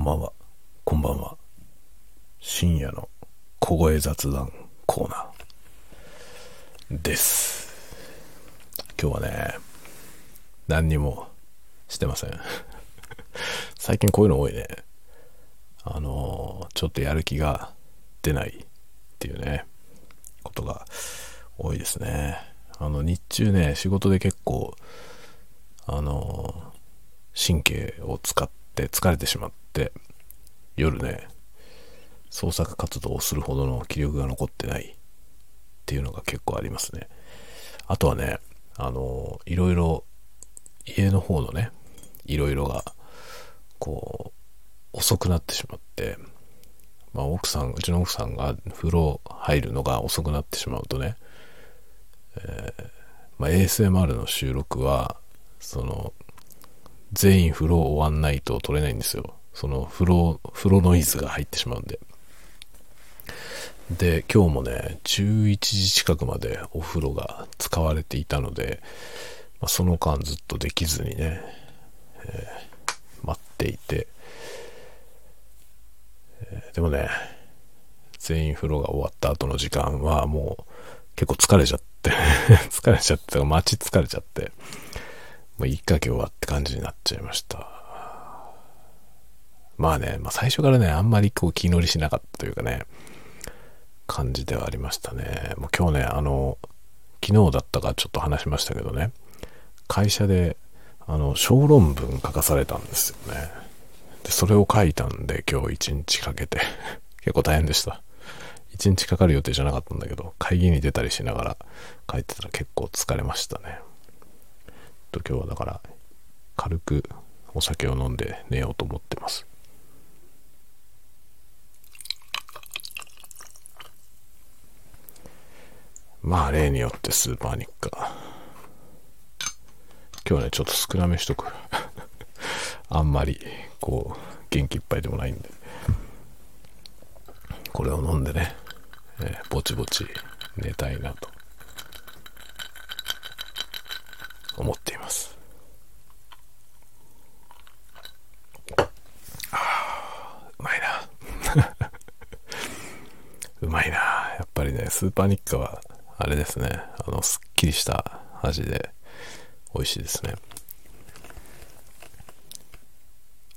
こんばんは。こんばんは。深夜の小声雑談コーナーです。今日はね、何にもしてません。最近こういうの多いね。あのーちょっとやる気が出ないっていうね、ことが多いですね。あの、日中ね、仕事で結構、あのー神経を使って疲れてしまって夜ね創作活動をするほどの気力が残ってないっていうのが結構ありますね。あとはねあのいろいろ家の方のねいろいろがこう遅くなってしまってまあ奥さんうちの奥さんが風呂入るのが遅くなってしまうとね、えーまあ、ASMR の収録はその全員風呂終わんないと撮れないんですよ。その風呂、風呂ノイズが入ってしまうんで。で、今日もね、11時近くまでお風呂が使われていたので、まあ、その間ずっとできずにね、えー待っていて、えーでもね、全員風呂が終わった後の時間はもう結構疲れちゃって、疲れちゃって、待ち疲れちゃって、もういいか今日はって感じになっちゃいました。まあね、まあ最初からね、あんまりこう気乗りしなかったというかね、感じではありましたね。もう今日ね、あの、昨日だったかちょっと話しましたけどね、会社で、あの、小論文書かされたんですよね。で、それを書いたんで、今日一日かけて、結構大変でした。一日かかる予定じゃなかったんだけど、会議に出たりしながら書いてたら結構疲れましたね。と今日はだから軽くお酒を飲んで寝ようと思ってます。まあ例によってスーパーニッカ今日はねちょっと少なめしとく。あんまりこう元気いっぱいでもないんで。これを飲んでね、えーぼちぼち寝たいなと。思っています。あうまいな。うまいな。やっぱりねスーパーニッカはあれですね。あのすっきりした味で美味しいですね。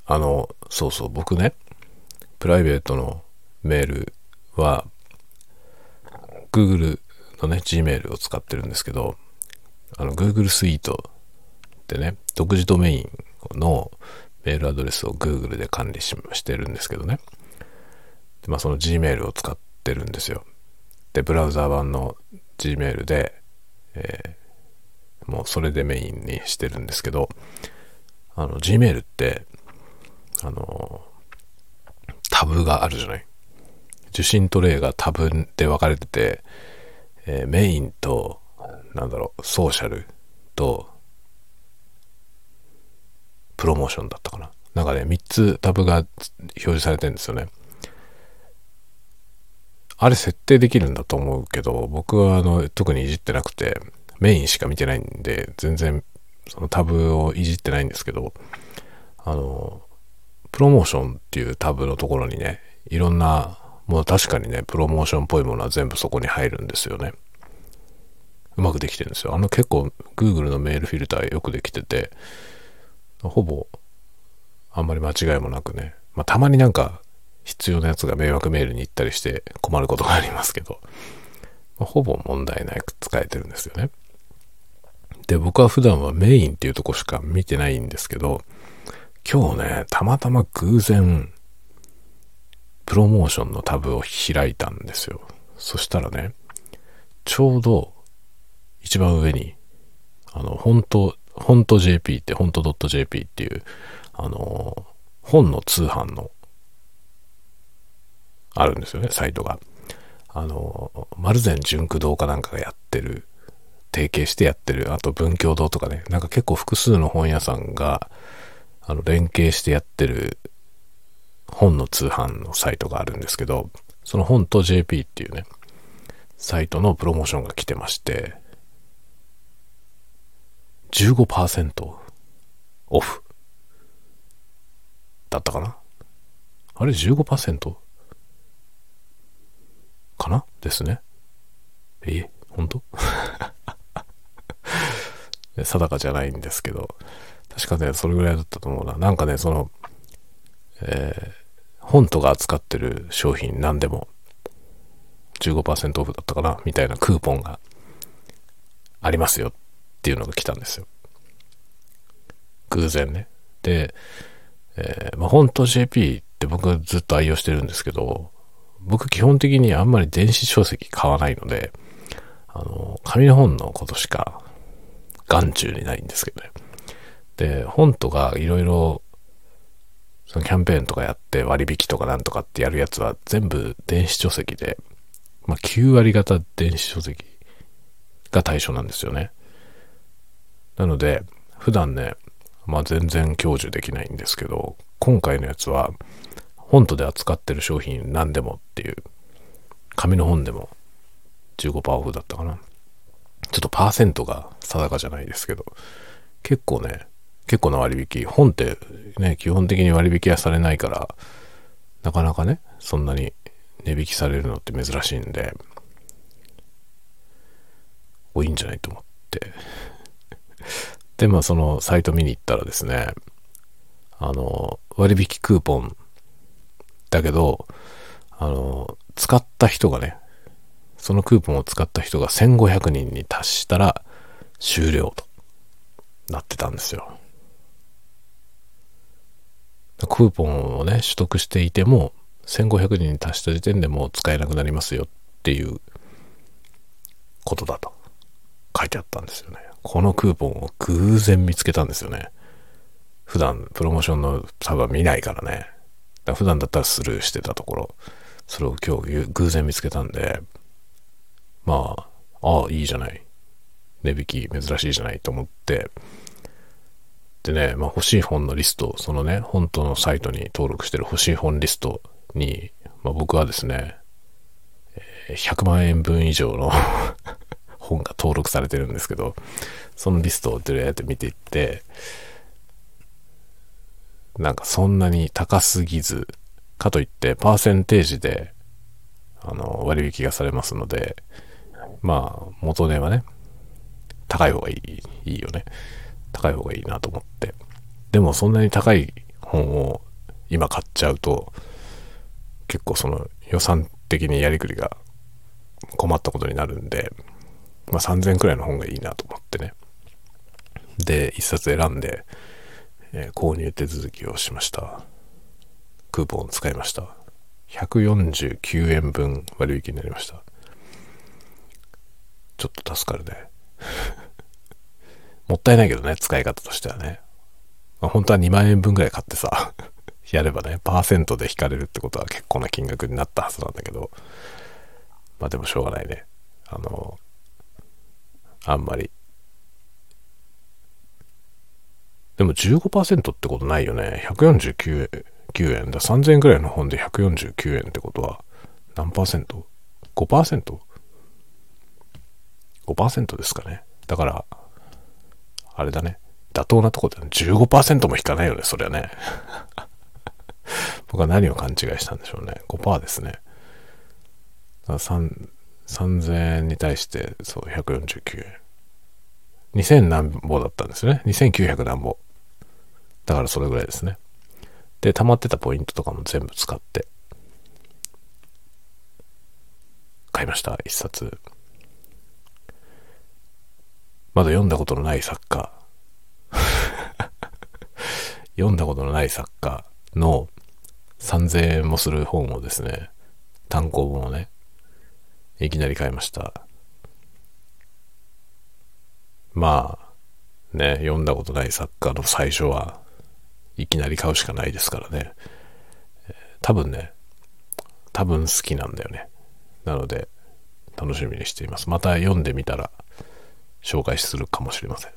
あのそうそう僕ねプライベートのメールは Google のね Gmail を使ってるんですけどあの Google スイートってね、独自ドメインのメールアドレスを Google で管理ししてるんですけどね。でまあその Gmail を使ってるんですよ。で、ブラウザー版の Gmail で、えーもうそれでメインにしてるんですけど、あの Gmail って、あの、タブがあるじゃない。受信トレイがタブで分かれてて、えーメインと、なんだろう、ソーシャルと、プロモーションだったかな。なんかね、3つタブが表示されてるんですよね。あれ設定できるんだと思うけど、僕はあの、特にいじってなくて、メインしか見てないんで、全然そのタブをいじってないんですけど、あの、プロモーションっていうタブのところにね、いろんな、もう確かにね、プロモーションっぽいものは全部そこに入るんですよね。うまくできてるんですよ。あの結構 Google のメールフィルターよくできてて、ほぼあんまり間違いもなくね、まあたまになんか必要なやつが迷惑メールに行ったりして困ることがありますけど、まあほぼ問題なく使えてるんですよね。で、僕は普段はメインっていうとこしか見てないんですけど、今日ね、たまたま偶然、プロモーションのタブを開いたんですよ。そしたらね、ちょうど一番上に、あの、本当本当 JP って、本当 .jp っていう、あの、本の通販の、あるんですよね、サイトが。あの、丸善純駆堂かなんかがやってる、提携してやってる、あと文教堂とかね、なんか結構複数の本屋さんが、あの、連携してやってる本の通販のサイトがあるんですけど、その本と JP っていうね、サイトのプロモーションが来てまして、15%オフだったかな？あれ 15%? かな？ですね。え、本当？定かじゃないんですけど、確かね、それぐらいだったと思うな。なんかね、その、えー、本とが扱ってる商品何でも15%オフだったかな？みたいなクーポンがありますよっっていうのが来たんですよ。偶然ね。で、えー、まあ、本と JP って僕ずっと愛用してるんですけど、僕基本的にあんまり電子書籍買わないので、あの、紙の本のことしか眼中にないんですけどね。で、本とかいろいろそのキャンペーンとかやって割引とかなんとかってやるやつは全部電子書籍で、まあ9割型電子書籍が対象なんですよね。なので、普段ね、まあ全然享受できないんですけど、今回のやつは、本とで扱ってる商品何でもっていう、紙の本でも15%オフだったかな。ちょっとパーセントが定かじゃないですけど、結構ね、結構な割引。本ってね、基本的に割引はされないから、なかなかね、そんなに値引きされるのって珍しいんで、おいいんじゃないと思って。で、まあそのサイト見に行ったらですね、あの、割引クーポンだけど、あの、使った人がね、そのクーポンを使った人が1500人に達したら終了となってたんですよ。クーポンをね、取得していても、1500人に達した時点でもう使えなくなりますよっていうことだと書いてあったんですよね。このクーポンを偶然見つけたんですよね。普段プロモーションのサーバー見ないからね。だ普段だったらスルーしてたところ、それを今日偶然見つけたんで、まあ、ああ、いいじゃない。値引き珍しいじゃないと思って、でね、まあ、欲しい本のリスト、そのね、本当のサイトに登録してる欲しい本リストに、まあ、僕はですね、100万円分以上の本が登録されてるんですけど、そのリストをどれやって見ていって、なんかそんなに高すぎず、かといってパーセンテージで、あの、割引がされますので、まあ、元値はね、高い方がいい、いいよね。高い方がいいなと思って。でもそんなに高い本を今買っちゃうと、結構その予算的にやりくりが困ったことになるんで、まあ3000くらいの本がいいなと思ってね。で、一冊選んで、えー、購入手続きをしました。クーポンを使いました。149円分割引になりました。ちょっと助かるね。もったいないけどね、使い方としてはね。まあ、本当は2万円分ぐらい買ってさ、やればね、パーセントで引かれるってことは結構な金額になったはずなんだけど、まあでもしょうがないね。あの、あんまり。でも15%ってことないよね。149円だ。3000円ぐらいの本で149円ってことは何パーセント ?5%?5% ですかね。だから、あれだね。妥当なとこで15%も引かないよね、そりゃね。僕は何を勘違いしたんでしょうね。5%ですね。3000円に対して、そう、149円。2000何ぼだったんですね。2900何ぼ。だからそれぐらいですね。で、溜まってたポイントとかも全部使って、買いました、一冊。まだ読んだことのない作家 読んだことのない作家の3000円もする本をですね、単行本をね、いきなり買いました。まあ、ね、読んだことない作家の最初はいきなり買うしかないですからね。多分ね、多分好きなんだよね。なので、楽しみにしています。また読んでみたら、紹介するかもしれません。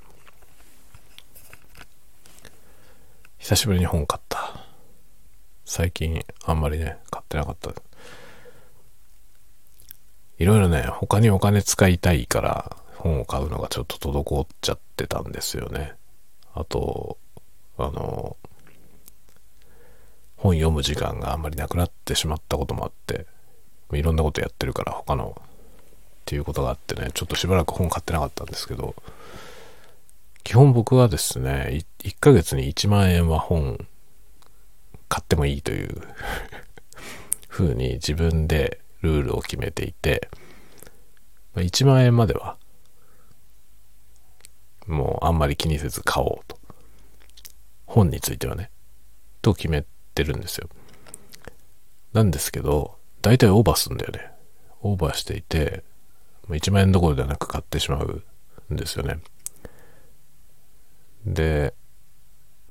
久しぶりに本買った。最近あんまりね、買ってなかった。いろいろね、他にお金使いたいから本を買うのがちょっと滞っちゃってたんですよね。あと、あの、本読む時間があんまりなくなってしまったこともあって、いろんなことやってるから他のっていうことがあってね、ちょっとしばらく本買ってなかったんですけど、基本僕はですね、1ヶ月に1万円は本買ってもいいという風に自分でルールを決めていて、ま1万円まではもうあんまり気にせず買おうと。本についてはね。と決めてるんですよ。なんですけど、大体オーバーするんだよね。オーバーしていて、1万円どころではなく買ってしまうんですよね。で、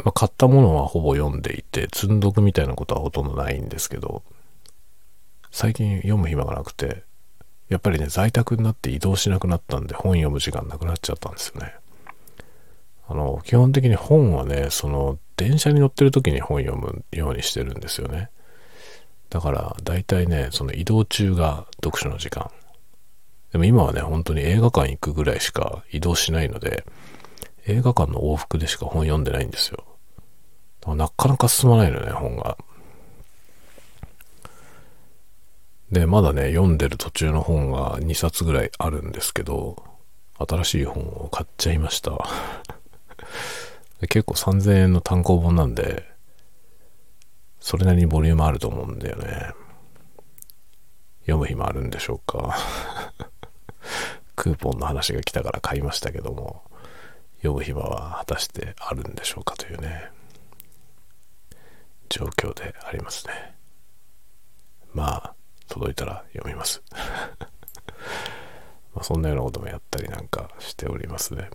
まあ、買ったものはほぼ読んでいて、積んどくみたいなことはほとんどないんですけど、最近読む暇がなくて、やっぱりね、在宅になって移動しなくなったんで本読む時間なくなっちゃったんですよね。あの、基本的に本はね、その、電車に乗ってる時に本読むようにしてるんですよね。だから、大体ね、その移動中が読書の時間。でも今はね、本当に映画館行くぐらいしか移動しないので、映画館の往復でしか本読んでないんですよ。なかなか進まないのね、本が。で、まだね、読んでる途中の本が2冊ぐらいあるんですけど、新しい本を買っちゃいました。結構3000円の単行本なんで、それなりにボリュームあると思うんだよね。読む暇あるんでしょうか。クーポンの話が来たから買いましたけども、読む暇は果たしてあるんでしょうかというね、状況でありますね。まあ、届いたら読みます。まそんなようなこともやったりなんかしておりますね。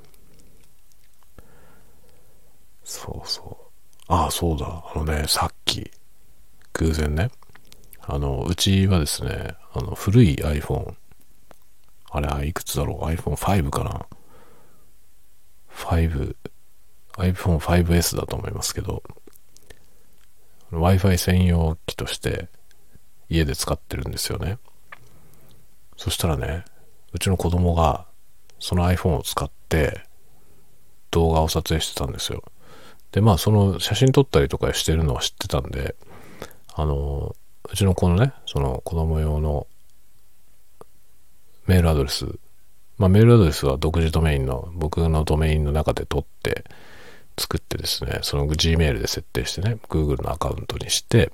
そうそう。ああ、そうだ。あのね、さっき、偶然ね、あの、うちはですね、あの、古い iPhone、あれ、いくつだろう ?iPhone5 かな ?5、iPhone5S だと思いますけど、Wi-Fi 専用機として家で使ってるんですよね。そしたらね、うちの子供がその iPhone を使って動画を撮影してたんですよ。で、まあ、その写真撮ったりとかしてるのは知ってたんで、あの、うちの子のね、その子供用のメールアドレス、まあ、メールアドレスは独自ドメインの、僕のドメインの中で取って作ってですね、その Gmail で設定してね、Google のアカウントにして、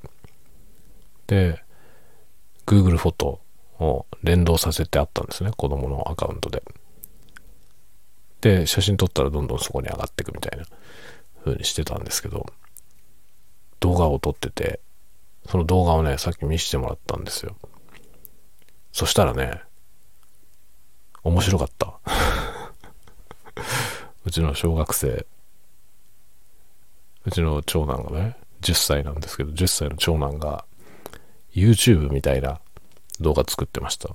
で、Google フォトを連動させてあったんですね、子供のアカウントで。で、写真撮ったらどんどんそこに上がっていくみたいな。風にしてたんですけど、動画を撮ってて、その動画をね、さっき見せてもらったんですよ。そしたらね、面白かった。うちの小学生、うちの長男がね、10歳なんですけど、10歳の長男が YouTube みたいな動画作ってました。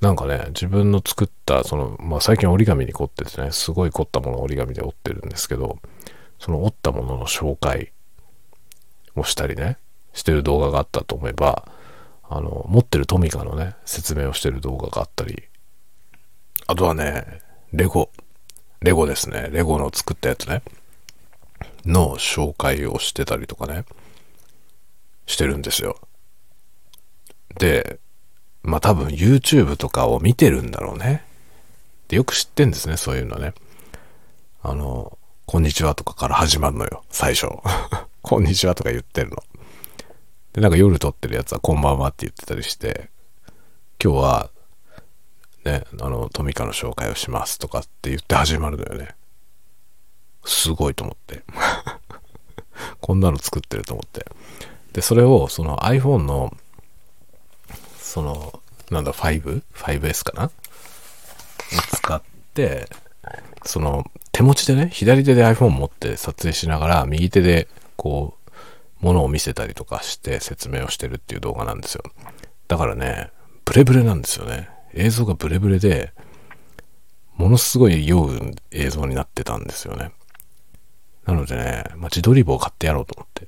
なんかね、自分の作った、その、まあ最近折り紙に凝っててね、すごい凝ったものを折り紙で折ってるんですけど、その折ったものの紹介をしたりね、してる動画があったと思えば、あの、持ってるトミカのね、説明をしてる動画があったり、あとはね、レゴ、レゴですね、レゴの作ったやつね、の紹介をしてたりとかね、してるんですよ。で、まあ多分 YouTube とかを見てるんだろうね。で、よく知ってんですね、そういうのね。あの、こんにちはとかから始まるのよ、最初。こんにちはとか言ってるの。で、なんか夜撮ってるやつはこんばんはって言ってたりして、今日は、ね、あの、トミカの紹介をしますとかって言って始まるのよね。すごいと思って。こんなの作ってると思って。で、それをその iPhone の、その、なんだ、5?5S かな？使って、その、手持ちでね、左手で iPhone 持って撮影しながら、右手でこう、ものを見せたりとかして説明をしてるっていう動画なんですよ。だからね、ブレブレなんですよね。映像がブレブレで、ものすごい酔う映像になってたんですよね。なのでね、まあ、自撮り棒買ってやろうと思って。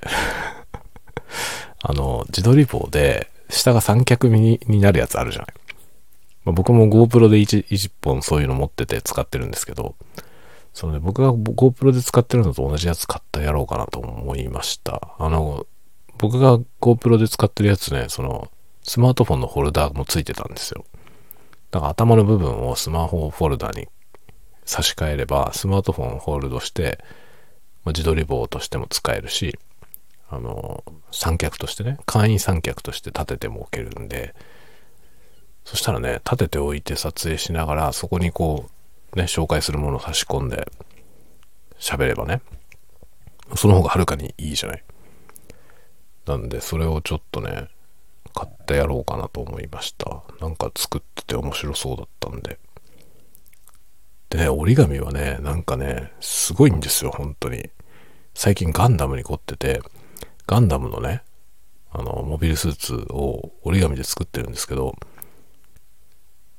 あの、自撮り棒で、下が三脚になるやつあるじゃない。まあ、僕も GoPro で 1, 1本そういうの持ってて使ってるんですけど、そのね、僕が GoPro で使ってるのと同じやつ買ったやろうかなと思いました。あの、僕が GoPro で使ってるやつね、その、スマートフォンのホルダーもついてたんですよ。だから頭の部分をスマホフォルダに差し替えれば、スマートフォンをホールドして、まあ、自撮り棒としても使えるし、あの、三脚としてね、簡易三脚として立てても置けるんで、そしたらね、立てておいて撮影しながら、そこにこう、ね、紹介するものを差し込んで、喋ればね、その方がはるかにいいじゃない。なんで、それをちょっとね、買ってやろうかなと思いました。なんか作ってて面白そうだったんで。でね、折り紙はね、なんかね、すごいんですよ、本当に。最近ガンダムに凝ってて、ガンダムのね、あの、モビルスーツを折り紙で作ってるんですけど、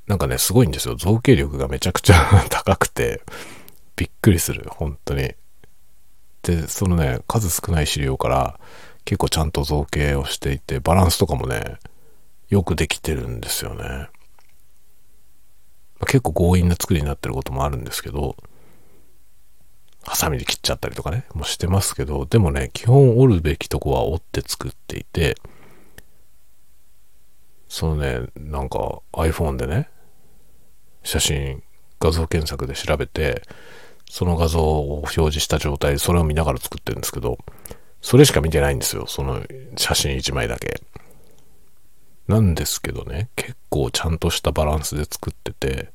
なんかね、すごいんですよ。造形力がめちゃくちゃ 高くて、びっくりする、本当に。で、そのね、数少ない資料から結構ちゃんと造形をしていて、バランスとかもね、よくできてるんですよね。まあ、結構強引な作りになってることもあるんですけど、ハサミで切っちゃったりとかね、もしてますけど、でもね、基本折るべきとこは折って作っていて、そのね、なんか iPhone でね、写真、画像検索で調べて、その画像を表示した状態でそれを見ながら作ってるんですけど、それしか見てないんですよ。その写真1枚だけ。なんですけどね、結構ちゃんとしたバランスで作ってて、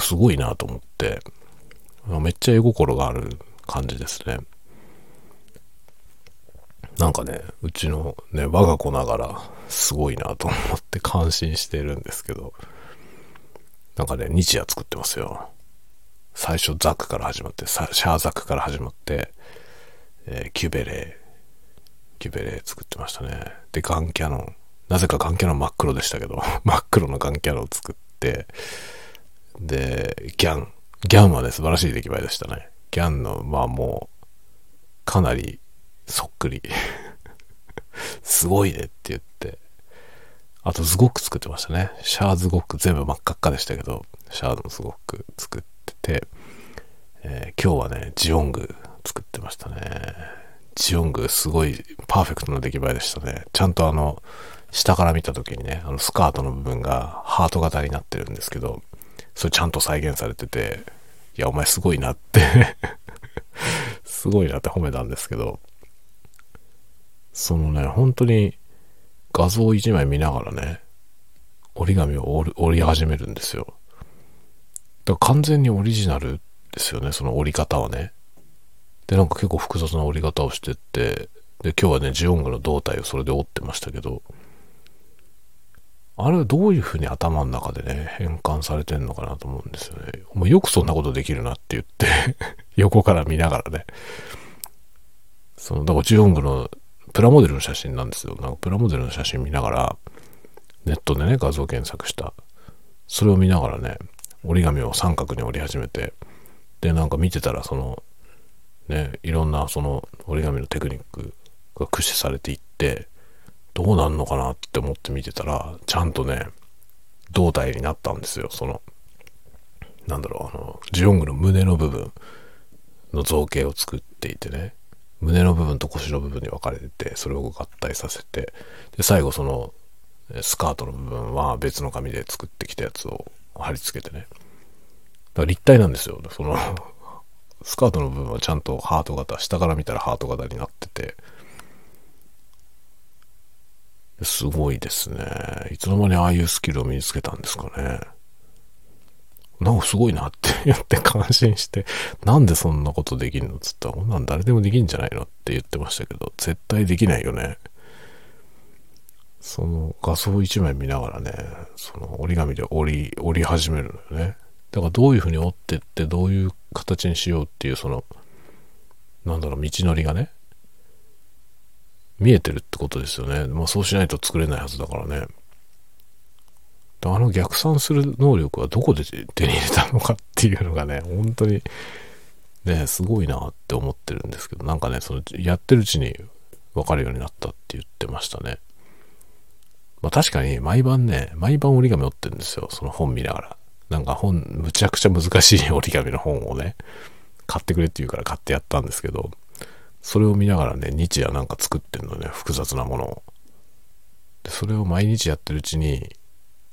すごいなと思って、めっちゃ絵心がある感じですね。なんかね、うちのね、我が子ながらすごいなと思って感心してるんですけど、なんかね、日夜作ってますよ。最初ザックから始まって、シャーザックから始まって、えー、キュベレー、キュベレー作ってましたね。で、ガンキャノン、なぜかガンキャノン真っ黒でしたけど、真っ黒のガンキャノン作って、で、ギャン。ギャンはね、素晴らしい出来栄えでしたね。ギャンの、まあもう、かなりそっくり すごいねって言って。あと、ズゴック作ってましたね。シャーズゴック全部真っ赤っかでしたけど、シャーのズゴック作ってて、えー、今日はね、ジオング作ってましたね。ジオングすごいパーフェクトな出来栄えでしたね。ちゃんとあの、下から見た時にね、あのスカートの部分がハート型になってるんですけど、それちゃんと再現されてて、いや、お前すごいなって すごいなって褒めたんですけど、そのね、本当に画像一枚見ながらね、折り紙を折り始めるんですよ。だから完全にオリジナルですよね、その折り方はね。で、なんか結構複雑な折り方をしてって、で、今日はね、ジオングの胴体をそれで折ってましたけど、あれはどういうふうに頭の中でね、変換されてんのかなと思うんですよね。もうよくそんなことできるなって言って 横から見ながらね。その、だからジオングのプラモデルの写真なんですよ。なんかプラモデルの写真見ながら、ネットでね、画像検索した。それを見ながらね、折り紙を三角に折り始めて、で、なんか見てたら、その、ね、いろんなその折り紙のテクニックが駆使されていって、どうなんのかなって思って見てたら、ちゃんとね、胴体になったんですよ。その、なんだろう、あの、ジオングの胸の部分の造形を作っていてね、胸の部分と腰の部分に分かれてて、それを合体させて、で、最後その、スカートの部分は別の紙で作ってきたやつを貼り付けてね。だから立体なんですよ。そのスカートの部分はちゃんとハート型、下から見たらハート型になってて、すごいですね。いつの間にああいうスキルを身につけたんですかね。なんかすごいなって言って感心して、なんでそんなことできんのつったら、こんなん誰でもできんじゃないのって言ってましたけど、絶対できないよね。その画像一枚見ながらね、その折り紙で折り、折り始めるのよね。だからどういうふうに折ってってどういう形にしようっていうその、なんだろう、道のりがね、見えてるってことですよね。まあそうしないと作れないはずだからね。あの逆算する能力はどこで手に入れたのかっていうのがね、本当にね、すごいなって思ってるんですけど、なんかね、そのやってるうちに分かるようになったって言ってましたね。まあ確かに毎晩ね、毎晩折り紙折ってるんですよ。その本見ながら。なんか本、むちゃくちゃ難しい折り紙の本をね、買ってくれって言うから買ってやったんですけど、それを見ながらね、日夜なんか作ってんのね、複雑なものを。で、それを毎日やってるうちに、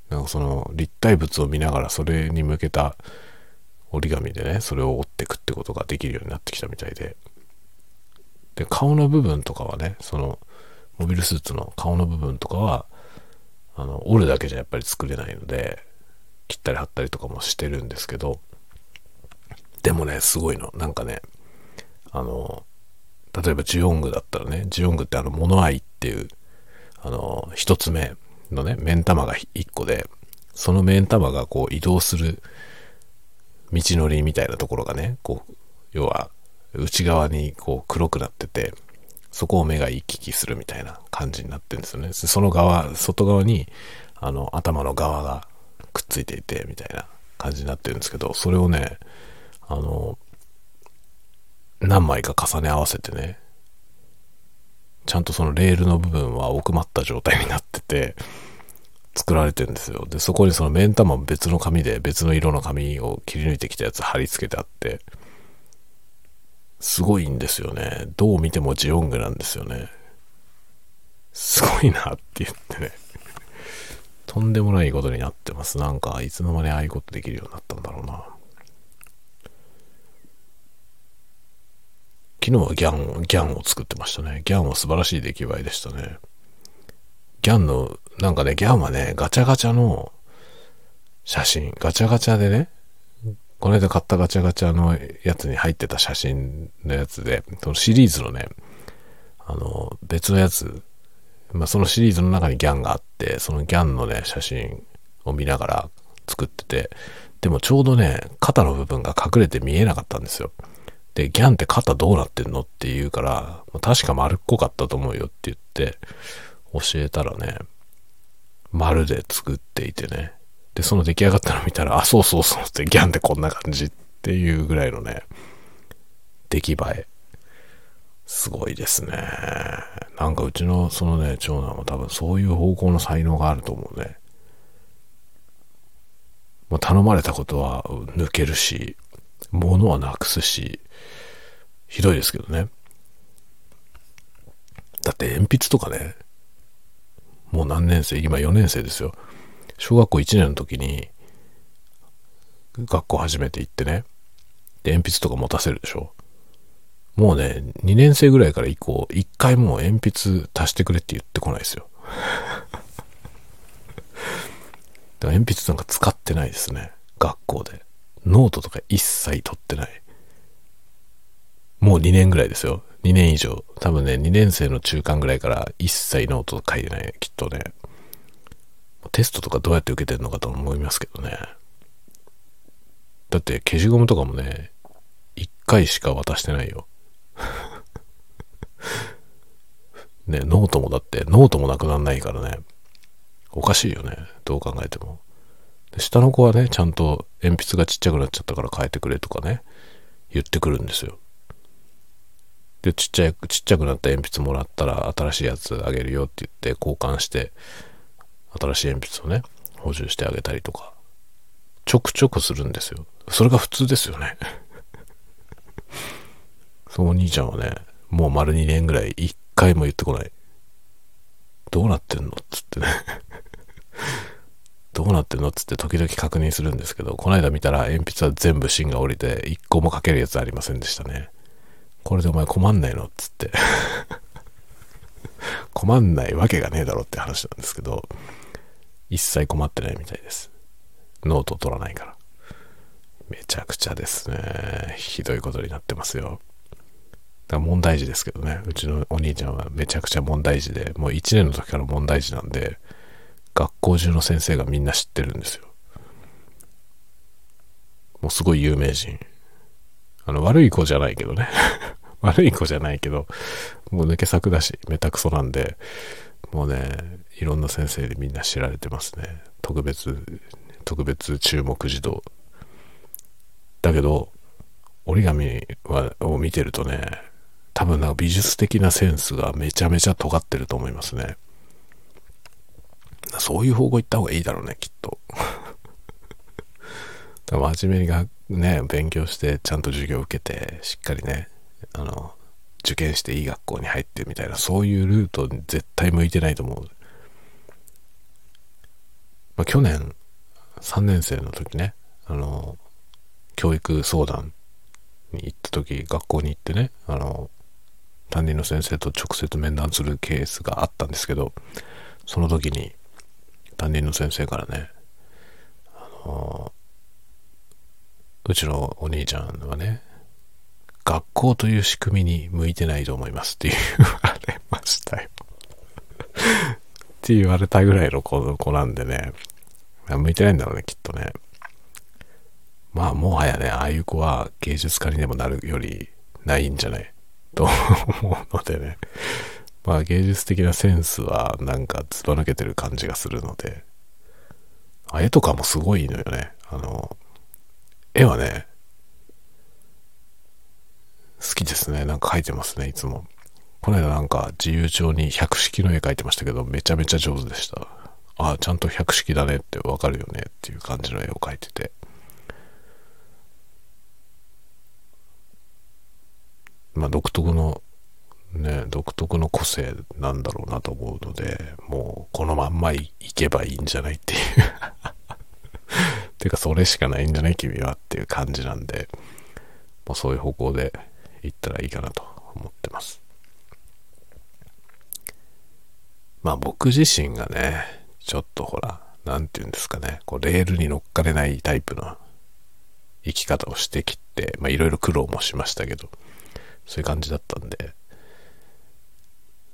なんかその立体物を見ながらそれに向けた折り紙でね、それを折ってくってことができるようになってきたみたいで。で、顔の部分とかはね、その、モビルスーツの顔の部分とかは、あの、折るだけじゃやっぱり作れないので、切ったり貼ったりとかもしてるんですけど、でもね、すごいの。なんかね、あの、例えばジオングだったらね、ジオングってあの、モノアイっていう、あの、一つ目のね、目ん玉が一個で、その目ん玉がこう移動する道のりみたいなところがね、こう、要は内側にこう黒くなってて、そこを目が行き来するみたいな感じになってるんですよね。その側、外側に、あの、頭の側がくっついていて、みたいな感じになってるんですけど、それをね、あの、何枚か重ね合わせてね、ちゃんとそのレールの部分は奥まった状態になってて、作られてるんですよ。で、そこにその目ん玉も別の紙で別の色の紙を切り抜いてきたやつ貼り付けてあって、すごいんですよね。どう見てもジオングなんですよね。すごいなって言ってね。とんでもないことになってます。なんか、いつの間にああいうことできるようになったんだろうな。昨日はギャン、ギャンを作ってましたね。ギャンは素晴らしい出来栄えでしたね。ギャンの、なんかね、ギャンはね、ガチャガチャの写真、ガチャガチャでね、この間買ったガチャガチャのやつに入ってた写真のやつで、そのシリーズのね、あの、別のやつ、まあ、そのシリーズの中にギャンがあって、そのギャンのね、写真を見ながら作ってて、でもちょうどね、肩の部分が隠れて見えなかったんですよ。で、ギャンって肩どうなってんのって言うから、確か丸っこかったと思うよって言って、教えたらね、丸で作っていてね、で、その出来上がったの見たら、あ、そうそうそうってギャンってこんな感じっていうぐらいのね、出来栄え。すごいですね。なんかうちのそのね、長男は多分そういう方向の才能があると思うね。もう頼まれたことは抜けるし、物はなくすし、ひどいですけどね。だって鉛筆とかね、もう何年生今4年生ですよ。小学校1年の時に、学校初めて行ってね、で、鉛筆とか持たせるでしょ。もうね、2年生ぐらいから以降、1回もう鉛筆足してくれって言ってこないですよ。だから鉛筆なんか使ってないですね。学校で。ノートとか一切取ってない。もう2年ぐらいですよ。2年以上。多分ね、2年生の中間ぐらいから一切ノート書いてない。きっとね。テストとかどうやって受けてんのかと思いますけどね。だって消しゴムとかもね、1回しか渡してないよ。ね、ノートもだって、ノートもなくなんないからね。おかしいよね。どう考えても。下の子はね、ちゃんと鉛筆がちっちゃくなっちゃったから変えてくれとかね、言ってくるんですよ。で、ちっちゃい、ちっちゃくなった鉛筆もらったら新しいやつあげるよって言って交換して、新しい鉛筆をね、補充してあげたりとか、ちょくちょくするんですよ。それが普通ですよね。そうお兄ちゃんはね、もう丸2年ぐらい一回も言ってこない。どうなってんのっつってね どうなってんのっつって時々確認するんですけど、この間見たら鉛筆は全部芯が降りて一個も書けるやつありませんでしたね。これでお前困んないのっつって 困んないわけがねえだろって話なんですけど、一切困ってないみたいです。ノート取らないから。めちゃくちゃですね。ひどいことになってますよ。だから問題児ですけどね。うちのお兄ちゃんはめちゃくちゃ問題児で、もう1年の時から問題児なんで、学校中の先生がみんな知ってるんですよ。もうすごい有名人。あの、悪い子じゃないけどね。悪い子じゃないけど、もう抜け作だし、めたくそなんで、もうね、いろんな先生でみんな知られてますね。特別、特別注目児童。だけど、折り紙はを見てるとね、多分なんか美術的なセンスがめちゃめちゃ尖ってると思いますね。そういう方向行った方がいいだろうね、きっと。真面目にがね、勉強して、ちゃんと授業を受けて、しっかりね、あの、受験していい学校に入ってみたいな、そういうルートに絶対向いてないと思う。まあ、去年、3年生の時ね、あの、教育相談に行った時、学校に行ってね、あの、担任の先生と直接面談するケースがあったんですけど、その時に担任の先生からね、あの、うちのお兄ちゃんはね、学校という仕組みに向いてないと思いますって言われましたよって言われたぐらいの子子なんでね、向いてないんだろうね、きっとね。まあ、もはやね、ああいう子は芸術家にでもなるよりないんじゃない？と思うのでね。まあ、芸術的なセンスはなんかずば抜けてる感じがするので、絵とかもすごいのよね。あの、絵はね、好きですね。なんか描いてますね、いつも。この間なんか自由帳に百式の絵描いてましたけど、めちゃめちゃ上手でした。ああ、ちゃんと百式だねってわかるよねっていう感じの絵を描いてて。まあ独特の、ね、独特の個性なんだろうなと思うので、もうこのまんまいけばいいんじゃないっていうていうかそれしかないんじゃない君はっていう感じなんで、もうそういう方向で行ったらいいかなと思ってます。まあ僕自身がね、ちょっとほら、なんて言うんですかね、こうレールに乗っかれないタイプの生き方をしてきて、まあいろいろ苦労もしましたけど、そういう感じだったんで、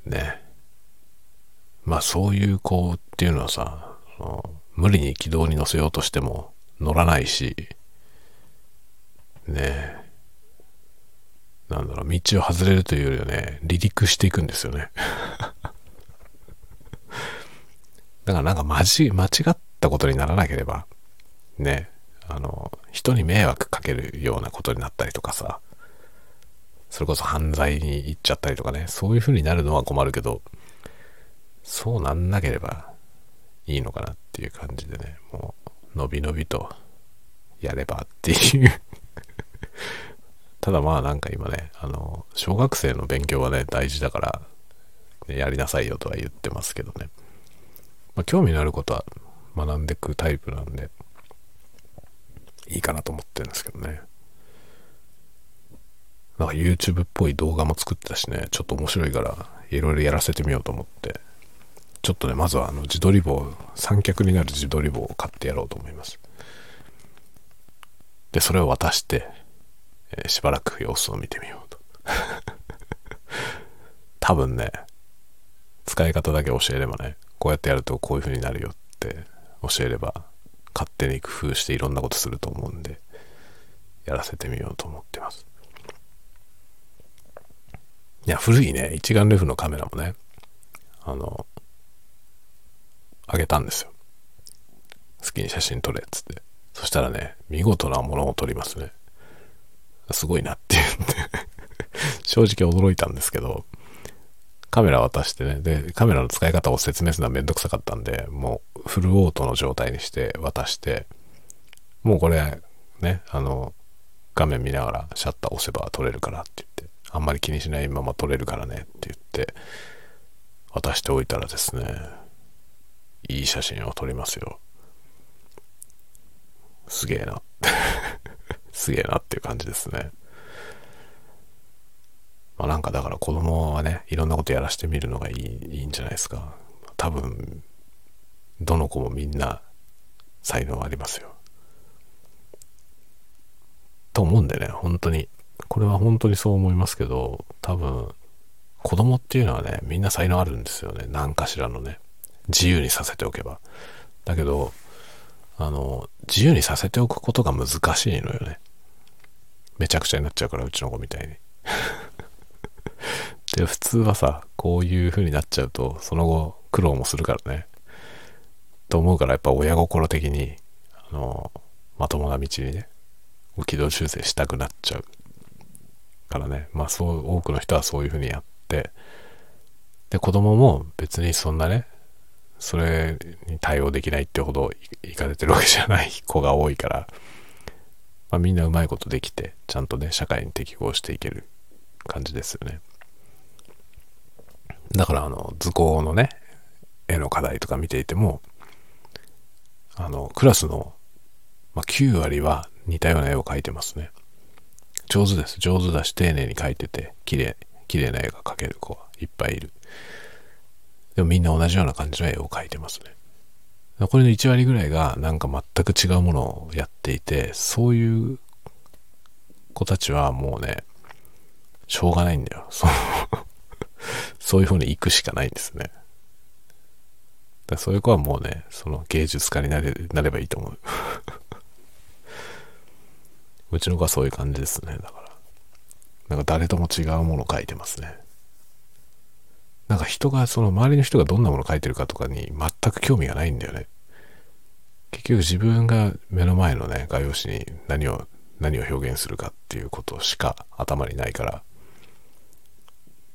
ね。まあそういう子っていうのはさ、無理に軌道に乗せようとしても乗らないし、ねなんだろう、道を外れるというよりはね、離陸していくんですよね。だからなんか間間違ったことにならなければ、ね、あの、人に迷惑かけるようなことになったりとかさ、それこそ犯罪に行っちゃったりとかね、そういう風になるのは困るけど、そうなんなければいいのかなっていう感じでね、もう、のびのびとやればっていう ただまあなんか今ね、あの、小学生の勉強はね、大事だから、ね、やりなさいよとは言ってますけどね。まあ、興味のあることは学んでくタイプなんで、いいかなと思ってるんですけどね。なんか YouTube っぽい動画も作ってたしね、ちょっと面白いから、いろいろやらせてみようと思って、ちょっとね、まずはあの自撮り棒、三脚になる自撮り棒を買ってやろうと思います。で、それを渡して、えー、しばらく様子を見てみようと。多分ね、使い方だけ教えればね、こうやってやるとこういう風になるよって教えれば勝手に工夫していろんなことすると思うんでやらせてみようと思ってますいや古いね一眼レフのカメラもねあのあげたんですよ。好きに写真撮れっつって。そしたらね見事なものを撮りますね。すごいなって言って。正直驚いたんですけどカメラ渡してね、で、カメラの使い方を説明するのはめんどくさかったんで、もうフルオートの状態にして渡して、もうこれ、ね、あの、画面見ながらシャッター押せば撮れるからって言って、あんまり気にしないまま撮れるからねって言って、渡しておいたらですね、いい写真を撮りますよ。すげえな。すげえなっていう感じですね。まあ、なんかだから子供はね、いろんなことやらせてみるのがいいいいんじゃないですか。多分、どの子もみんな才能ありますよ。と思うんでね、本当に。これは本当にそう思いますけど、多分、子供っていうのはね、みんな才能あるんですよね。何かしらのね。自由にさせておけば。だけど、あの、自由にさせておくことが難しいのよね。めちゃくちゃになっちゃうから、うちの子みたいに。で、普通はさ、こういう風になっちゃうと、その後苦労もするからね。と思うからやっぱ親心的に、あの、まともな道にね、軌道修正したくなっちゃう。からね、まあそう、多くの人はそういう風にやって、で、子供も別にそんなね、それに対応できないってほどいかれてるわけじゃない子が多いから、まあ、みんなうまいことできて、ちゃんとね、社会に適合していける感じですよね。だからあの図工のね絵の課題とか見ていてもあのクラスの、まあ、9割は似たような絵を描いてますね。上手です。上手だし丁寧に描いてて綺麗綺麗な絵が描ける子はいっぱいいる。でもみんな同じような感じの絵を描いてますね残りの1割ぐらいがなんか全く違うものをやっていてそういう子たちはもうねしょうがないんだよそう そういう風に行くしかないんですねだそういう子はもうね、その芸術家になれなればいいと思う。うちの子はそういう感じですね。だから。なんか誰とも違うものを書いてますね。なんか人が、その周りの人がどんなものを書いてるかとかに全く興味がないんだよね。結局自分が目の前のね、画用紙に何を、何を表現するかっていうことしか頭にないから。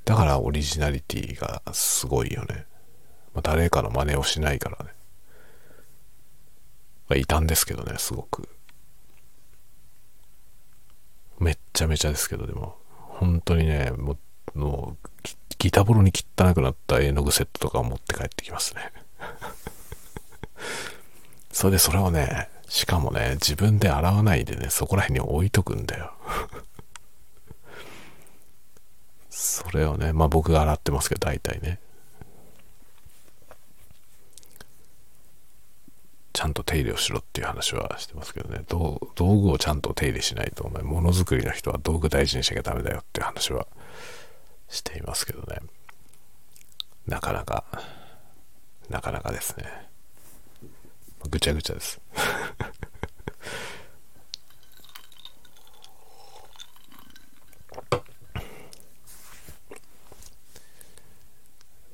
だからオリジナリティがすごいよね。まあ、誰かの真似をしないからね。まあ、異端ですけどね、すごく。めっちゃめちゃですけど、でも、本当にね、もう、もうギタボロに汚くなった絵の具セットとかを持って帰ってきますね。それでそれをね、しかもね、自分で洗わないでね、そこら辺に置いとくんだよ。それをね、まあ僕が洗ってますけど、大体ね。ちゃんと手入れをしろっていう話はしてますけどね道具をちゃんと手入れしないとお前ものづくりの人は道具大事にしなきゃダメだよっていう話はしていますけどねなかなかなかなかですねぐちゃぐちゃです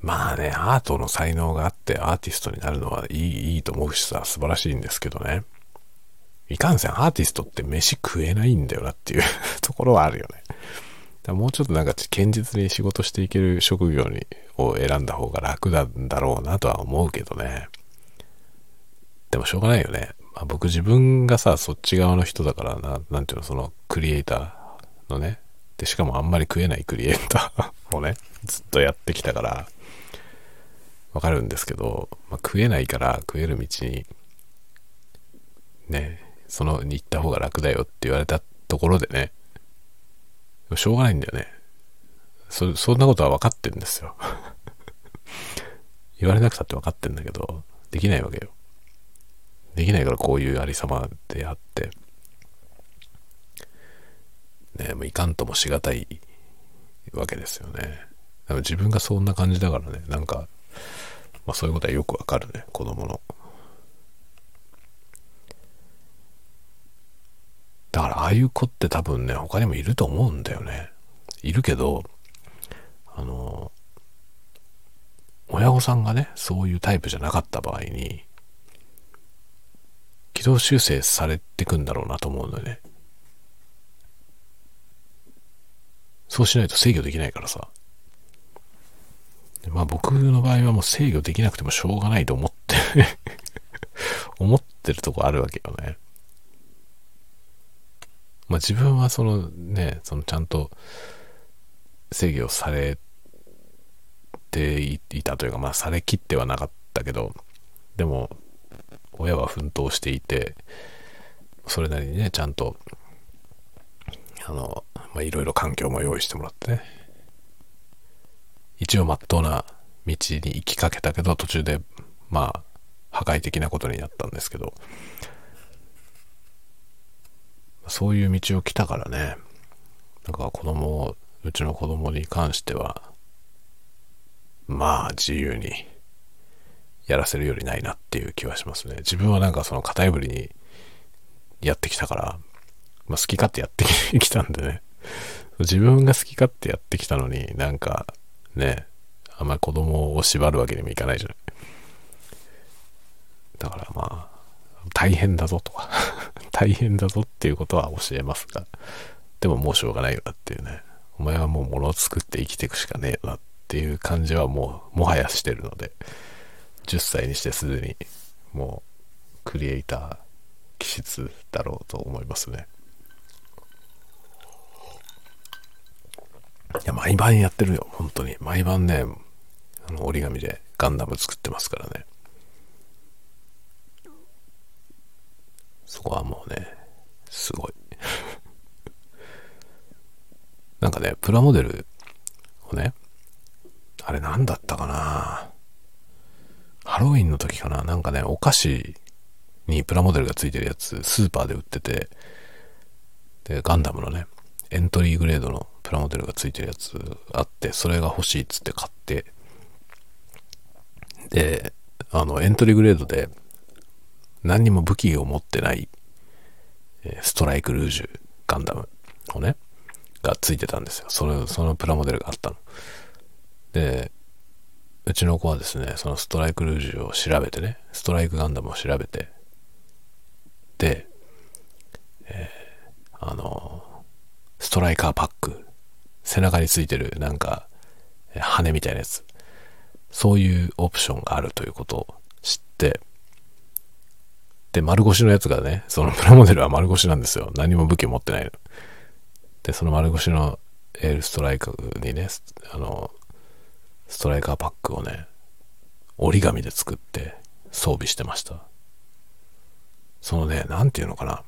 まあね、アートの才能があってアーティストになるのはいいいいと思うしさ、素晴らしいんですけどね。いかんせんアーティストって飯食えないんだよなっていうところはあるよね。だもうちょっとなんか堅実に仕事していける職業にを選んだ方が楽なんだろうなとは思うけどね。でもしょうがないよね。まあ、僕自分がさ、そっち側の人だからな、なんていうの、そのクリエイターのね。で、しかもあんまり食えないクリエイター をね、ずっとやってきたから、わかるんですけど、まあ、食えないから食える道に、ね、そのに行った方が楽だよって言われたところでね、しょうがないんだよね。そ、そんなことは分かってんですよ。言われなくたって分かってんだけど、できないわけよ。できないからこういうありさまであって、ね、もういかんともしがたいわけですよね。自分がそんな感じだからね、なんか、まあそういうことはよくわかるね、子供の。だからああいう子って多分ね、他にもいると思うんだよね。いるけど、あの、親御さんがね、そういうタイプじゃなかった場合に、軌道修正されてくんだろうなと思うのよね。そうしないと制御できないからさ。まあ僕の場合はもう制御できなくてもしょうがないと思って 思ってるとこあるわけよね。まあ自分はそのね、そのちゃんと制御されていたというか、まあされきってはなかったけど、でも親は奮闘していて、それなりにね、ちゃんと、あの、まあいろいろ環境も用意してもらってね、一応まっとうな道に行きかけたけど途中でまあ破壊的なことになったんですけどそういう道を来たからね。なんか子供うちの子供に関してはまあ自由にやらせるよりないなっていう気はしますね。自分はなんかその型破りにやってきたから、まあ、好き勝手やってきたんでね。自分が好き勝手やってきたのになんかね、あんまり子供を縛るわけにもいかないじゃない。だからまあ、大変だぞとか 大変だぞっていうことは教えますが、でももうしょうがないよなっていうね。お前はもう物を作って生きていくしかねえよなっていう感じはもう、もはやしてるので、10歳にしてすでに、もう、クリエイター気質だろうと思いますね。いや、毎晩やってるよ、本当に。毎晩ね、あの折り紙でガンダム作ってますからね。そこはもうね、すごい。なんかね、プラモデルをね、あれ何だったかなハロウィンの時かななんかね、お菓子にプラモデルがついてるやつ、スーパーで売ってて、で、ガンダムのね、エントリーグレードのプラモデルがついてるやつあって、それが欲しいっつって買って、で、あの、エントリーグレードで何にも武器を持ってない、ストライクルージュガンダムをね、がついてたんですよ。それ、そのプラモデルがあったの。で、うちの子はですね、そのストライクルージュを調べてね、ストライクガンダムを調べて、で、えー、あの、ストライカーパック、背中についてるなんか、羽みたいなやつ、そういうオプションがあるということを知って、で、丸腰のやつがね、そのプラモデルは丸腰なんですよ。何も武器持ってないの。で、その丸腰のエールストライカーにね、あの、ストライカーパックをね、折り紙で作って装備してました。そのね、なんていうのかな。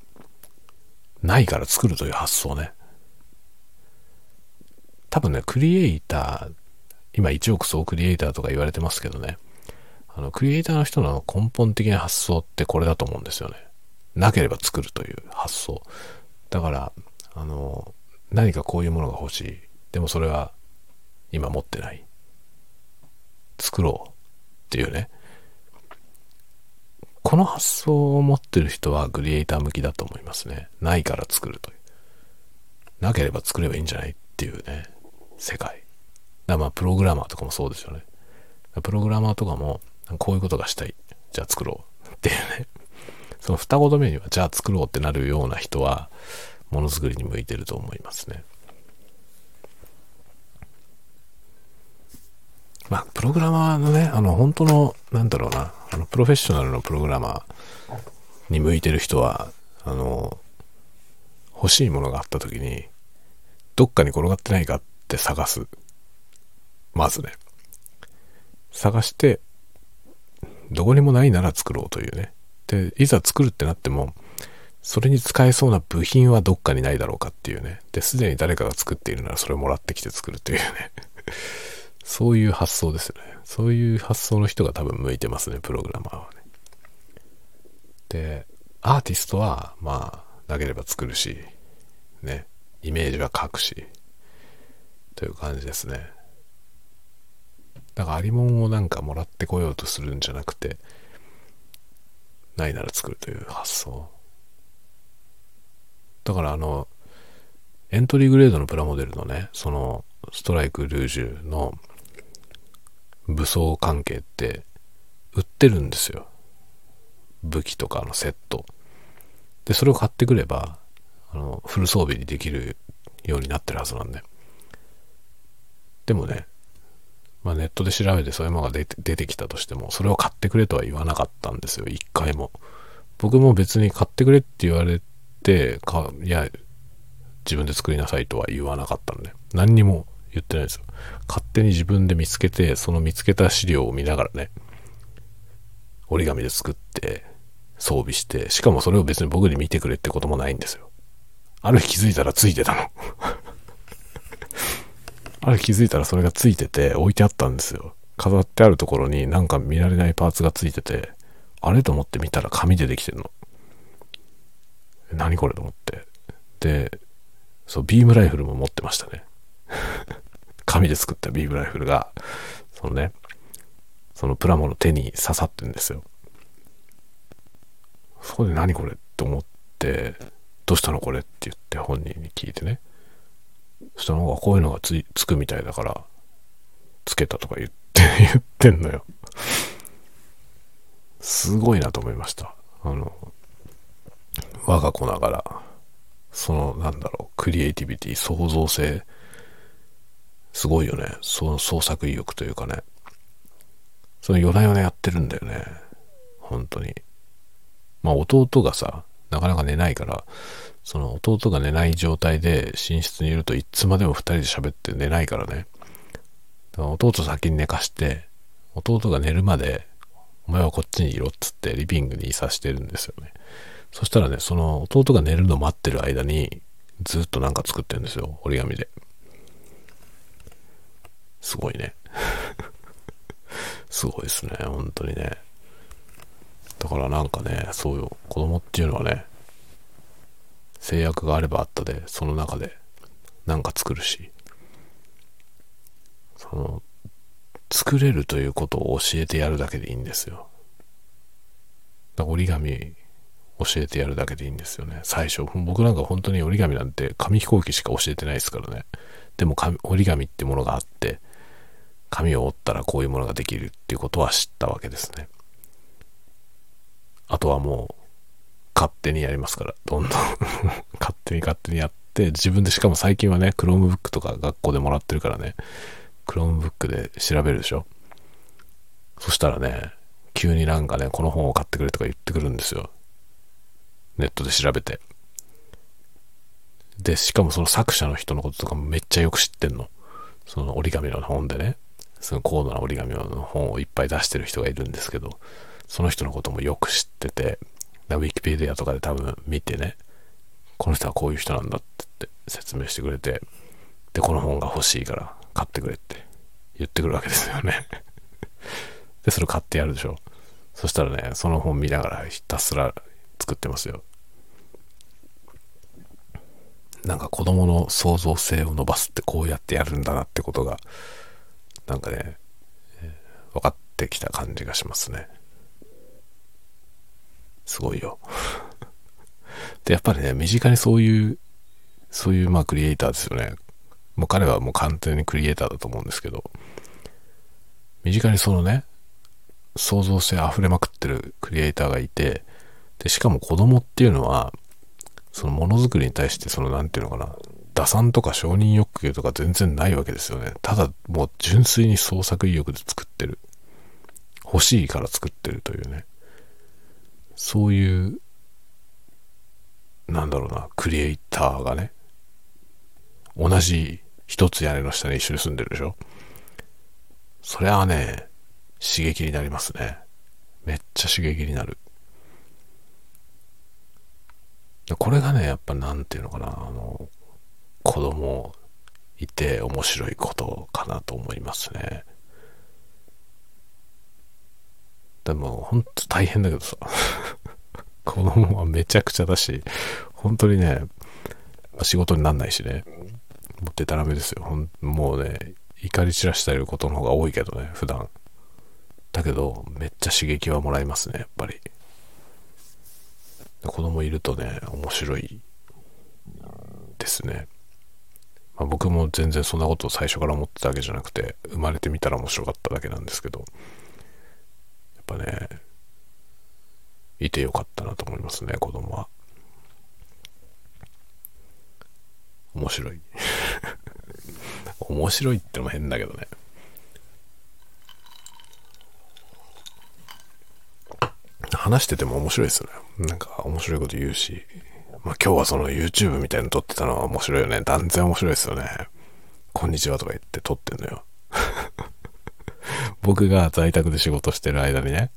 ないから作るという発想ね。多分ね、クリエイター、今1億総クリエイターとか言われてますけどね。あの、クリエイターの人の根本的な発想ってこれだと思うんですよね。なければ作るという発想。だから、あの、何かこういうものが欲しい。でもそれは今持ってない。作ろうっていうね。この発想を持ってる人はクリエイター向きだと思いますね。ないから作るという。なければ作ればいいんじゃないっていうね、世界。だまあ、プログラマーとかもそうですよね。プログラマーとかも、こういうことがしたい。じゃあ作ろう。っていうね。その二言目には、じゃあ作ろうってなるような人は、ものづくりに向いてると思いますね。まあ、プログラマーのね、あの、本当の、なんだろうな、あの、プロフェッショナルのプログラマーに向いてる人は、あの、欲しいものがあった時に、どっかに転がってないかって探す。まずね。探して、どこにもないなら作ろうというね。で、いざ作るってなっても、それに使えそうな部品はどっかにないだろうかっていうね。で、すでに誰かが作っているならそれをもらってきて作るというね。そういう発想ですよね。そういう発想の人が多分向いてますね、プログラマーはね。で、アーティストは、まあ、なければ作るし、ね、イメージは書くし、という感じですね。だからありもんをなんかもらってこようとするんじゃなくて、ないなら作るという発想。だからあの、エントリーグレードのプラモデルのね、その、ストライク・ルージュの武装関係って売ってるんですよ。武器とかのセット。で、それを買ってくれば、あの、フル装備にできるようになってるはずなんで。でもね、まあ、ネットで調べてそういうものが出てきたとしても、それを買ってくれとは言わなかったんですよ、一回も。僕も別に買ってくれって言われて、かいや、自分で作りなさいとは言わなかったんで、何にも言ってないですよ。勝手に自分で見つけて、その見つけた資料を見ながらね、折り紙で作って、装備して、しかもそれを別に僕に見てくれってこともないんですよ。ある日気づいたらついてたの。ある気づいたらそれがついてて置いてあったんですよ。飾ってあるところになんか見られないパーツがついてて、あれと思って見たら紙でできてんの。何これと思って。で、そう、ビームライフルも持ってましたね。紙で作ったビームライフルが、そのね、そのプラモの手に刺さってんですよ。そこで何これと思って、どうしたのこれって言って本人に聞いてね。そしたらなんかこういうのがつつくみたいだから、つけたとか言って、言ってんのよ。すごいなと思いました。あの、我が子ながら、その、なんだろう、クリエイティビティ、創造性、すごいよね。その創作意欲というかね。その夜な夜なやってるんだよね。本当に。まあ弟がさ、なかなか寝ないから、その弟が寝ない状態で寝室にいるといつまでも二人で喋って寝ないからね。だから弟先に寝かして、弟が寝るまで、お前はこっちにいろっつってリビングにいさしてるんですよね。そしたらね、その弟が寝るの待ってる間に、ずっとなんか作ってるんですよ。折り紙で。すごいね。すごいですね。本当にね。だからなんかね、そうよ。子供っていうのはね、制約があればあったで、その中でなんか作るし、その、作れるということを教えてやるだけでいいんですよ。折り紙教えてやるだけでいいんですよね。最初。僕なんか本当に折り紙なんて紙飛行機しか教えてないですからね。でも折り紙ってものがあって、紙を折ったらこういうものができるっていうことは知ったわけですね。あとはもう、勝手にやりますから、どんどん 勝手に勝手にやって、自分でしかも最近はね、Chromebook とか学校でもらってるからね、Chromebook で調べるでしょ。そしたらね、急になんかね、この本を買ってくれとか言ってくるんですよ。ネットで調べて。で、しかもその作者の人のこととかもめっちゃよく知ってんの。その折り紙の本でね。その高度な折り紙の本をいっぱい出してる人がいるんですけど、その人のこともよく知ってて、ウィキペディアとかで多分見てね、この人はこういう人なんだって説明してくれて、で、この本が欲しいから買ってくれって言ってくるわけですよね で、それ買ってやるでしょ。そしたらね、その本見ながらひたすら作ってますよ。なんか子供の創造性を伸ばすってこうやってやるんだなってことが、なんかね、分かってきた感じがしますね。すごいよ。で、やっぱりね、身近にそういう、そういうまあクリエイターですよね。もう彼はもう完全にクリエイターだと思うんですけど、身近にそのね、創造性溢れまくってるクリエイターがいて、で、しかも子供っていうのは、そのものづくりに対してその何て言うのかな、打算とか承認欲求とか全然ないわけですよね。ただもう純粋に創作意欲で作ってる。欲しいから作ってるというね。そういう、なんだろうな、クリエイターがね、同じ一つ屋根の下に一緒に住んでるでしょ？それはね、刺激になりますね。めっちゃ刺激になる。これがね、やっぱなんていうのかな、あの、子供いて面白いことかなと思いますね。でも、ほんと大変だけどさ、子供はめちゃくちゃだし、本当にね、仕事になんないしね、もうデタラメですよ。ほんもうね、怒り散らしてることの方が多いけどね、普段。だけど、めっちゃ刺激はもらいますね、やっぱり。子供いるとね、面白いですね。まあ、僕も全然そんなことを最初から思ってたわけじゃなくて、生まれてみたら面白かっただけなんですけど、っぱね、いてよかったなと思いますね、子供は。面白い。面白いってのも変だけどね。話してても面白いですよね。なんか面白いこと言うし。まあ今日はその YouTube みたいの撮ってたのは面白いよね。断然面白いですよね。こんにちはとか言って撮ってんのよ。僕が在宅で仕事してる間にね、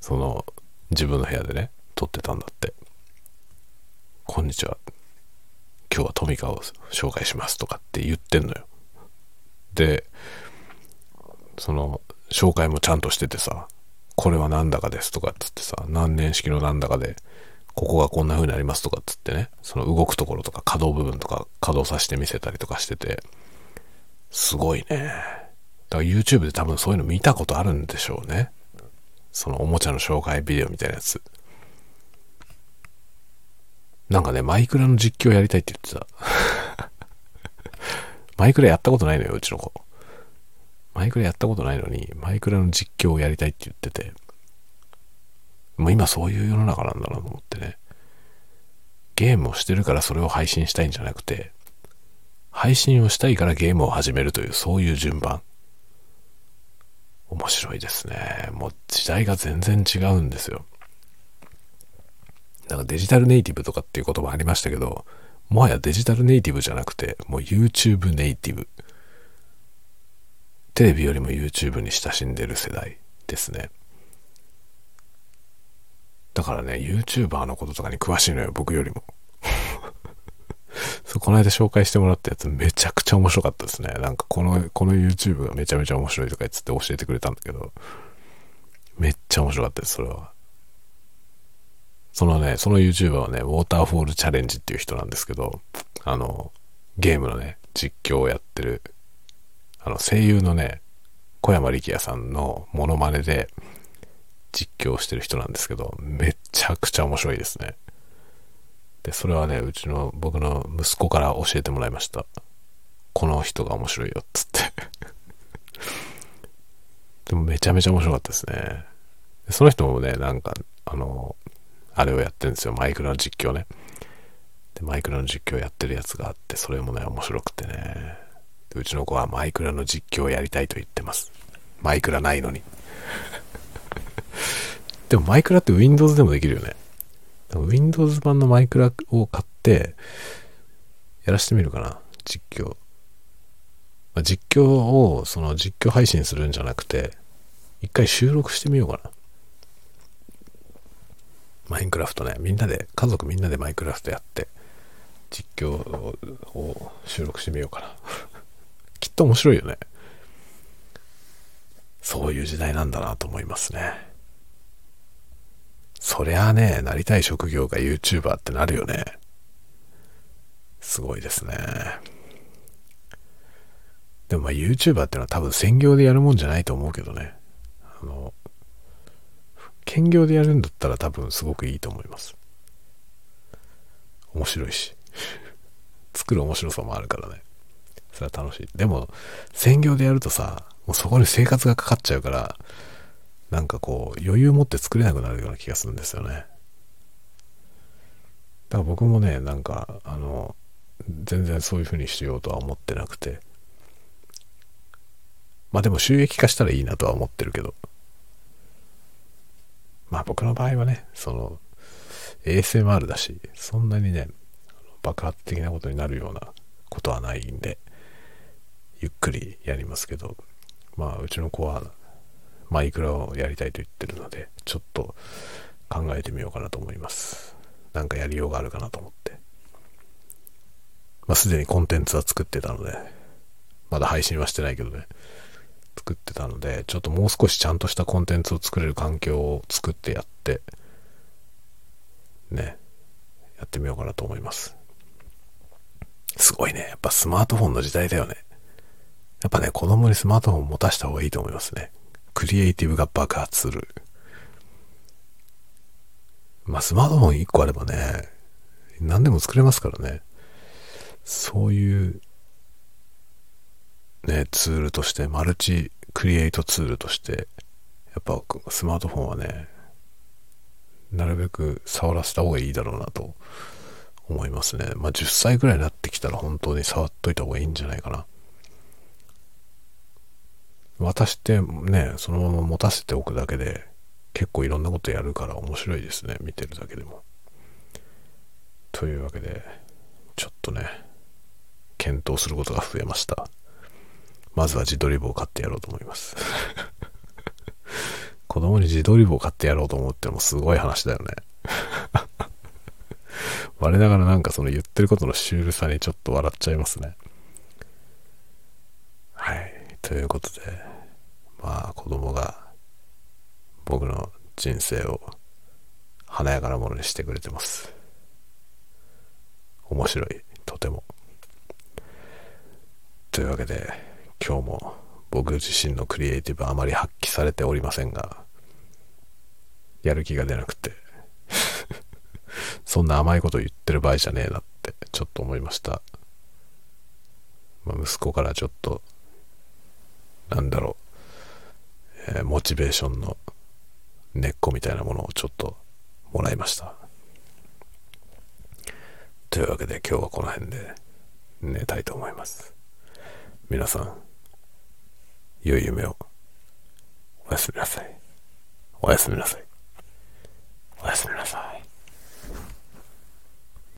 その自分の部屋でね、撮ってたんだって。こんにちは。今日はトミカを紹介しますとかって言ってんのよ。で、その紹介もちゃんとしててさ、これはなんだかですとかっつってさ、何年式のなんだかで、ここがこんな風になりますとかっつってね、その動くところとか可動部分とか稼働させて見せたりとかしてて、すごいね。だから YouTube で多分そういうの見たことあるんでしょうね。そのおもちゃの紹介ビデオみたいなやつ。なんかね、マイクラの実況やりたいって言ってた。マイクラやったことないのよ、うちの子。マイクラやったことないのに、マイクラの実況をやりたいって言ってて、もう今そういう世の中なんだなと思ってね。ゲームをしてるからそれを配信したいんじゃなくて、配信をしたいからゲームを始めるという、そういう順番。面白いですね。もう時代が全然違うんですよ。なんかデジタルネイティブとかっていう言葉ありましたけど、もはやデジタルネイティブじゃなくて、もう YouTube ネイティブ。テレビよりも YouTube に親しんでる世代ですね。だからね、YouTuber のこととかに詳しいのよ、僕よりも。そう、この間紹介してもらったやつめちゃくちゃ面白かったですね。なんかこの、この YouTube がめちゃめちゃ面白いとか言って教えてくれたんだけど、めっちゃ面白かったです、それは。そのね、その YouTuber はね、ウォーターフォールチャレンジっていう人なんですけど、あの、ゲームのね、実況をやってる、あの、声優のね、小山力也さんのモノマネで実況してる人なんですけど、めちゃくちゃ面白いですね。で、それはね、うちの僕の息子から教えてもらいました。この人が面白いよ、っつって でもめちゃめちゃ面白かったですね。その人もね、なんか、あの、あれをやってるんですよ。マイクラの実況ね。で、マイクラの実況やってるやつがあって、それもね、面白くてね。うちの子はマイクラの実況をやりたいと言ってます。マイクラないのに。でもマイクラって Windows でもできるよね。Windows 版のマイクラを買って、やらしてみるかな。実況。まあ、実況を、その実況配信するんじゃなくて、一回収録してみようかな。マインクラフトね、みんなで、家族みんなでマインクラフトやって、実況を収録してみようかな。きっと面白いよね。そういう時代なんだなと思いますね。そりゃあね、なりたい職業が YouTuber ってなるよね。すごいですね。でもまあ YouTuber ってのは多分専業でやるもんじゃないと思うけどね。あの、兼業でやるんだったら多分すごくいいと思います。面白いし。作る面白さもあるからね。それは楽しい。でも、専業でやるとさ、もうそこに生活がかかっちゃうから、なんかこう、余裕持って作れなくなるような気がするんですよね。だから僕もね、なんか、あの、全然そういう風にしようとは思ってなくて。まあでも収益化したらいいなとは思ってるけど。まあ僕の場合はね、その、ASMR だし、そんなにね、爆発的なことになるようなことはないんで、ゆっくりやりますけど、まあうちの子はマイクラをやりたいと言ってるので、ちょっと考えてみようかなと思います。なんかやりようがあるかなと思って。まあ、すでにコンテンツは作ってたので、まだ配信はしてないけどね、作ってたので、ちょっともう少しちゃんとしたコンテンツを作れる環境を作ってやって、ね、やってみようかなと思います。すごいね。やっぱスマートフォンの時代だよね。やっぱね、子供にスマートフォン持たした方がいいと思いますね。クリエイティブが爆発する。まあ、スマートフォン1個あればね、何でも作れますからね。そういう、ね、ツールとして、マルチクリエイトツールとして、やっぱスマートフォンはね、なるべく触らせた方がいいだろうなと思いますね。まあ、10歳ぐらいになってきたら本当に触っといた方がいいんじゃないかな。渡してね、そのまま持たせておくだけで結構いろんなことやるから面白いですね。見てるだけでも。というわけで、ちょっとね、検討することが増えました。まずは自撮り棒を買ってやろうと思います。子供に自撮り棒を買ってやろうと思ってもすごい話だよね。我ながらなんかその言ってることのシュールさにちょっと笑っちゃいますね。はい。ということで、まあ子供が僕の人生を華やかなものにしてくれてます。面白い、とても。というわけで、今日も僕自身のクリエイティブあまり発揮されておりませんが、やる気が出なくて そんな甘いこと言ってる場合じゃねえなってちょっと思いました。まあ、息子からちょっとなんだろう、えー、モチベーションの根っこみたいなものをちょっともらいました。というわけで今日はこの辺で寝たいと思います。皆さん、良い夢をおやすみなさい。おやすみなさい。おやすみなさい。